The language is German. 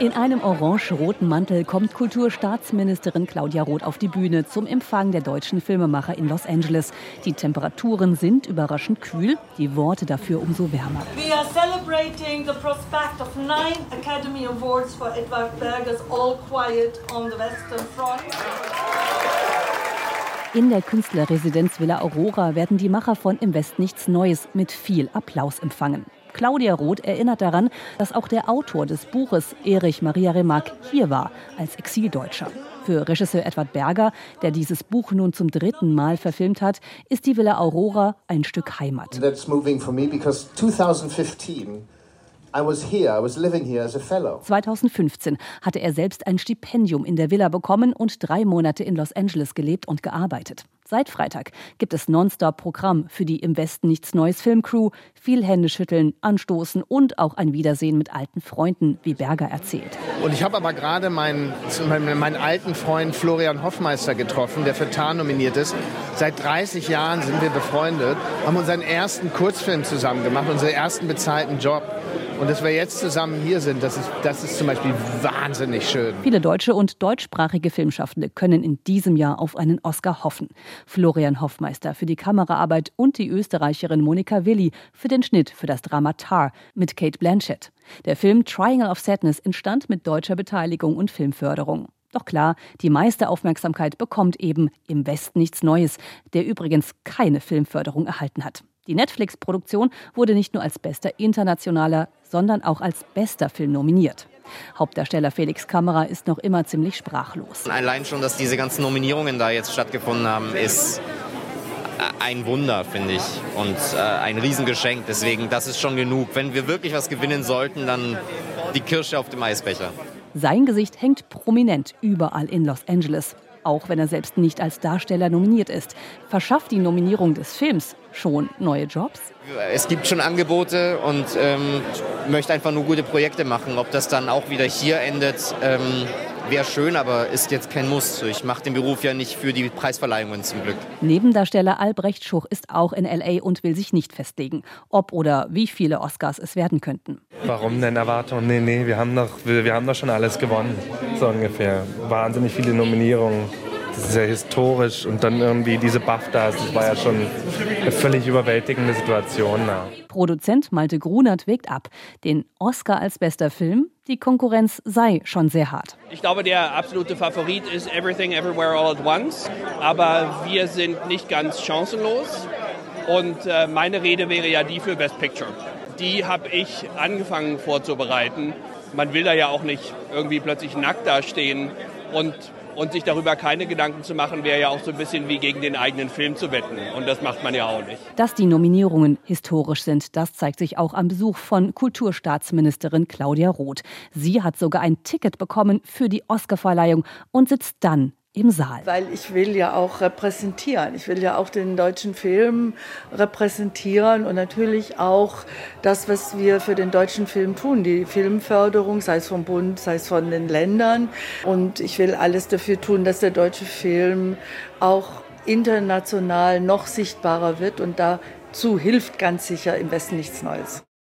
In einem orange-roten Mantel kommt Kulturstaatsministerin Claudia Roth auf die Bühne zum Empfang der deutschen Filmemacher in Los Angeles. Die Temperaturen sind überraschend kühl, die Worte dafür umso wärmer. We are celebrating the prospect of nine Academy Awards for Edward Berger's All Quiet on the Western Front. In der Künstlerresidenz Villa Aurora werden die Macher von Im West nichts Neues mit viel Applaus empfangen. Claudia Roth erinnert daran, dass auch der Autor des Buches, Erich Maria Remarque, hier war, als Exildeutscher. Für Regisseur Edward Berger, der dieses Buch nun zum dritten Mal verfilmt hat, ist die Villa Aurora ein Stück Heimat. That's moving for me because 2015 2015 hatte er selbst ein Stipendium in der Villa bekommen und drei Monate in Los Angeles gelebt und gearbeitet. Seit Freitag gibt es Nonstop-Programm für die im Westen nichts Neues Filmcrew, viel Händeschütteln, Anstoßen und auch ein Wiedersehen mit alten Freunden, wie Berger erzählt. Und ich habe aber gerade meinen, meinen alten Freund Florian Hoffmeister getroffen, der für Tarn nominiert ist. Seit 30 Jahren sind wir befreundet, haben unseren ersten Kurzfilm zusammen gemacht, unseren ersten bezahlten Job. Und dass wir jetzt zusammen hier sind, das ist, das ist zum Beispiel wahnsinnig schön. Viele deutsche und deutschsprachige Filmschaffende können in diesem Jahr auf einen Oscar hoffen. Florian Hoffmeister für die Kameraarbeit und die Österreicherin Monika Willi für den Schnitt für das Drama Tar mit Kate Blanchett. Der Film Triangle of Sadness entstand mit deutscher Beteiligung und Filmförderung. Doch klar, die meiste Aufmerksamkeit bekommt eben im Westen nichts Neues, der übrigens keine Filmförderung erhalten hat. Die Netflix-Produktion wurde nicht nur als bester internationaler, sondern auch als bester Film nominiert. Hauptdarsteller Felix Kamera ist noch immer ziemlich sprachlos. Allein schon, dass diese ganzen Nominierungen da jetzt stattgefunden haben, ist ein Wunder, finde ich. Und äh, ein Riesengeschenk. Deswegen, das ist schon genug. Wenn wir wirklich was gewinnen sollten, dann die Kirsche auf dem Eisbecher. Sein Gesicht hängt prominent überall in Los Angeles auch wenn er selbst nicht als Darsteller nominiert ist. Verschafft die Nominierung des Films schon neue Jobs? Es gibt schon Angebote und ähm, möchte einfach nur gute Projekte machen. Ob das dann auch wieder hier endet, ähm, wäre schön, aber ist jetzt kein Muss. Ich mache den Beruf ja nicht für die Preisverleihungen zum Glück. Nebendarsteller Albrecht Schuch ist auch in LA und will sich nicht festlegen, ob oder wie viele Oscars es werden könnten. Warum denn Erwartungen? Nee, nee, wir haben doch, wir, wir haben doch schon alles gewonnen, so ungefähr. Wahnsinnig viele Nominierungen. Das ist ja historisch und dann irgendwie diese BAFTAs, das war ja schon eine völlig überwältigende Situation. Ja. Produzent Malte Grunert wägt ab. Den Oscar als bester Film, die Konkurrenz sei schon sehr hart. Ich glaube, der absolute Favorit ist Everything Everywhere All at Once, aber wir sind nicht ganz chancenlos. Und äh, meine Rede wäre ja die für Best Picture. Die habe ich angefangen vorzubereiten. Man will da ja auch nicht irgendwie plötzlich nackt dastehen und und sich darüber keine Gedanken zu machen, wäre ja auch so ein bisschen wie gegen den eigenen Film zu wetten. Und das macht man ja auch nicht. Dass die Nominierungen historisch sind, das zeigt sich auch am Besuch von Kulturstaatsministerin Claudia Roth. Sie hat sogar ein Ticket bekommen für die Oscarverleihung und sitzt dann im Saal. Weil ich will ja auch repräsentieren. Ich will ja auch den deutschen Film repräsentieren und natürlich auch das, was wir für den deutschen Film tun, die Filmförderung, sei es vom Bund, sei es von den Ländern. Und ich will alles dafür tun, dass der deutsche Film auch international noch sichtbarer wird und dazu hilft ganz sicher im Westen nichts Neues.